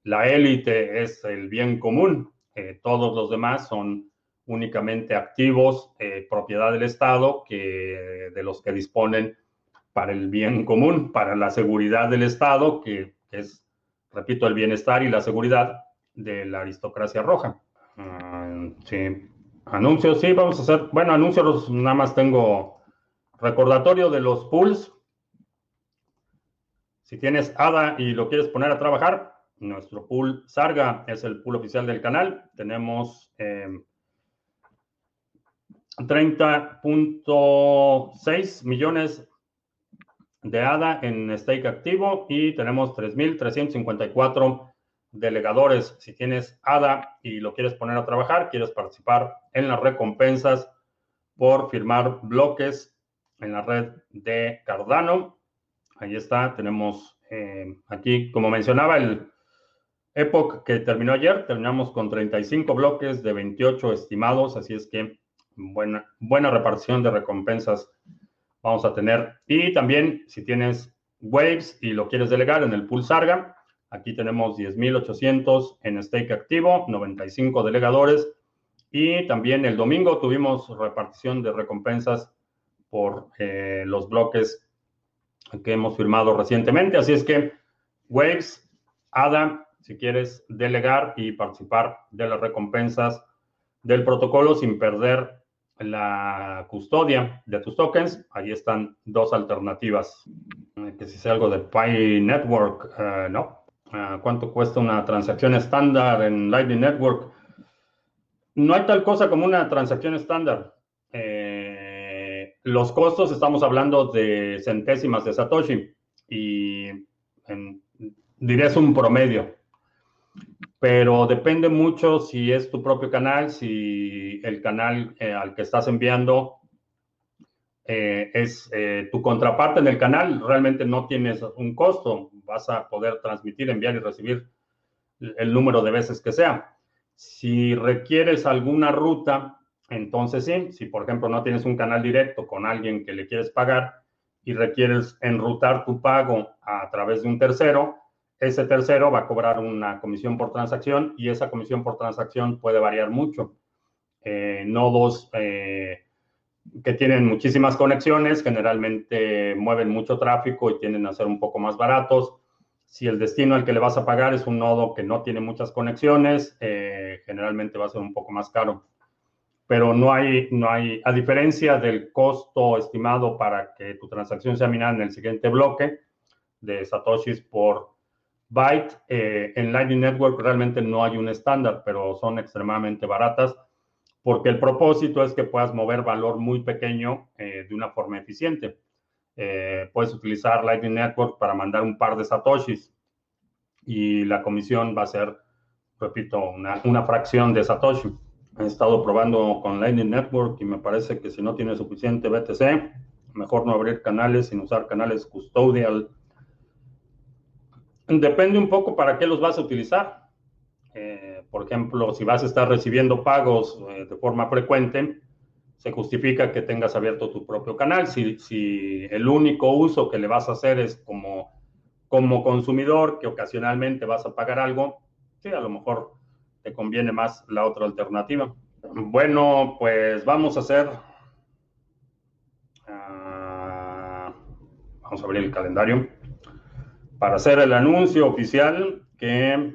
la élite es el bien común. todos los demás son únicamente activos, eh, propiedad del Estado, que, de los que disponen para el bien común, para la seguridad del Estado, que, es, repito, el bienestar y la seguridad de la aristocracia roja. Ah, sí, anuncios, sí, vamos a hacer, bueno, anuncios, nada más tengo recordatorio de los pools. Si tienes ADA y lo quieres poner a trabajar, nuestro pool Sarga es el pool oficial del canal. Tenemos eh, 30.6 millones de ADA en stake activo y tenemos 3.354 delegadores. Si tienes ADA y lo quieres poner a trabajar, quieres participar en las recompensas por firmar bloques en la red de Cardano. Ahí está, tenemos eh, aquí, como mencionaba, el Epoch que terminó ayer, terminamos con 35 bloques de 28 estimados, así es que buena, buena repartición de recompensas vamos a tener. Y también si tienes Waves y lo quieres delegar en el pool Sarga, aquí tenemos 10.800 en stake activo, 95 delegadores. Y también el domingo tuvimos repartición de recompensas por eh, los bloques que hemos firmado recientemente. Así es que Waves, ADA, si quieres delegar y participar de las recompensas del protocolo sin perder la custodia de tus tokens, ahí están dos alternativas. Que si sea algo de Pi Network, eh, no. Eh, ¿Cuánto cuesta una transacción estándar en Lightning Network? No hay tal cosa como una transacción estándar. Eh, los costos, estamos hablando de centésimas de Satoshi y en, diré es un promedio pero depende mucho si es tu propio canal, si el canal eh, al que estás enviando eh, es eh, tu contraparte en el canal, realmente no tienes un costo, vas a poder transmitir, enviar y recibir el número de veces que sea. Si requieres alguna ruta, entonces sí, si por ejemplo no tienes un canal directo con alguien que le quieres pagar y requieres enrutar tu pago a través de un tercero, ese tercero va a cobrar una comisión por transacción y esa comisión por transacción puede variar mucho. Eh, nodos eh, que tienen muchísimas conexiones generalmente mueven mucho tráfico y tienden a ser un poco más baratos. Si el destino al que le vas a pagar es un nodo que no tiene muchas conexiones, eh, generalmente va a ser un poco más caro. Pero no hay, no hay, a diferencia del costo estimado para que tu transacción sea minada en el siguiente bloque de Satoshis por Byte, eh, en Lightning Network realmente no hay un estándar, pero son extremadamente baratas porque el propósito es que puedas mover valor muy pequeño eh, de una forma eficiente. eh, puedes utilizar Lightning Network para mandar un par de satoshis y la comisión va a ser, repito, una, una fracción de satoshi. He estado probando con Lightning Network y me parece que si no tiene suficiente BTC, mejor no abrir canales sin usar canales custodial. Depende un poco para qué los vas a utilizar. Eh, por ejemplo, si vas a estar recibiendo pagos eh, de forma frecuente, se justifica que tengas abierto tu propio canal. Si, el único uso que le vas a hacer es como, consumidor, que ocasionalmente vas a pagar algo, sí, a lo mejor te conviene más la otra alternativa. Bueno, pues vamos a hacer... Uh, vamos a abrir el calendario para hacer el anuncio oficial que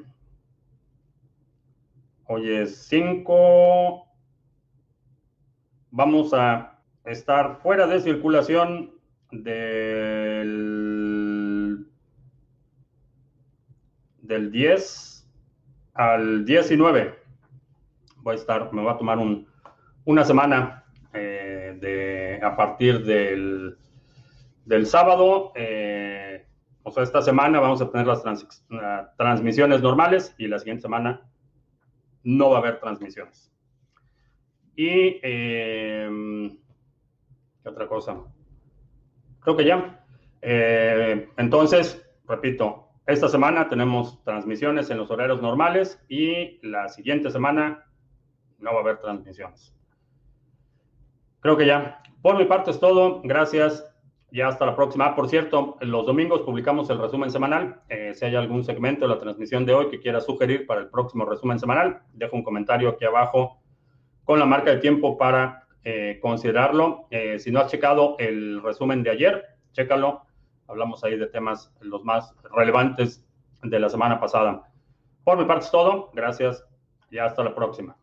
hoy es 5 vamos a estar fuera de circulación del, del 10 al 19. Voy a estar, me voy a tomar un, una semana eh, a partir del, del sábado. Eh, sea, esta semana vamos a tener las trans, transmisiones normales y la siguiente semana no va a haber transmisiones. Y, em, ¿qué otra cosa? Creo que ya. Eh, entonces, repito, esta semana tenemos transmisiones en los horarios normales y la siguiente semana no va a haber transmisiones. Creo que ya. Por mi parte es todo. Gracias. Ya hasta la próxima. Ah, por cierto, los domingos publicamos el resumen semanal. Eh, si hay algún segmento de la transmisión de hoy que quiera sugerir para el próximo resumen semanal, dejo un comentario aquí abajo con la marca de tiempo para eh, considerarlo. Eh, si no has checado el resumen de ayer, chécalo. Hablamos ahí de temas los más relevantes de la semana pasada. Por mi parte es todo. Gracias y hasta la próxima.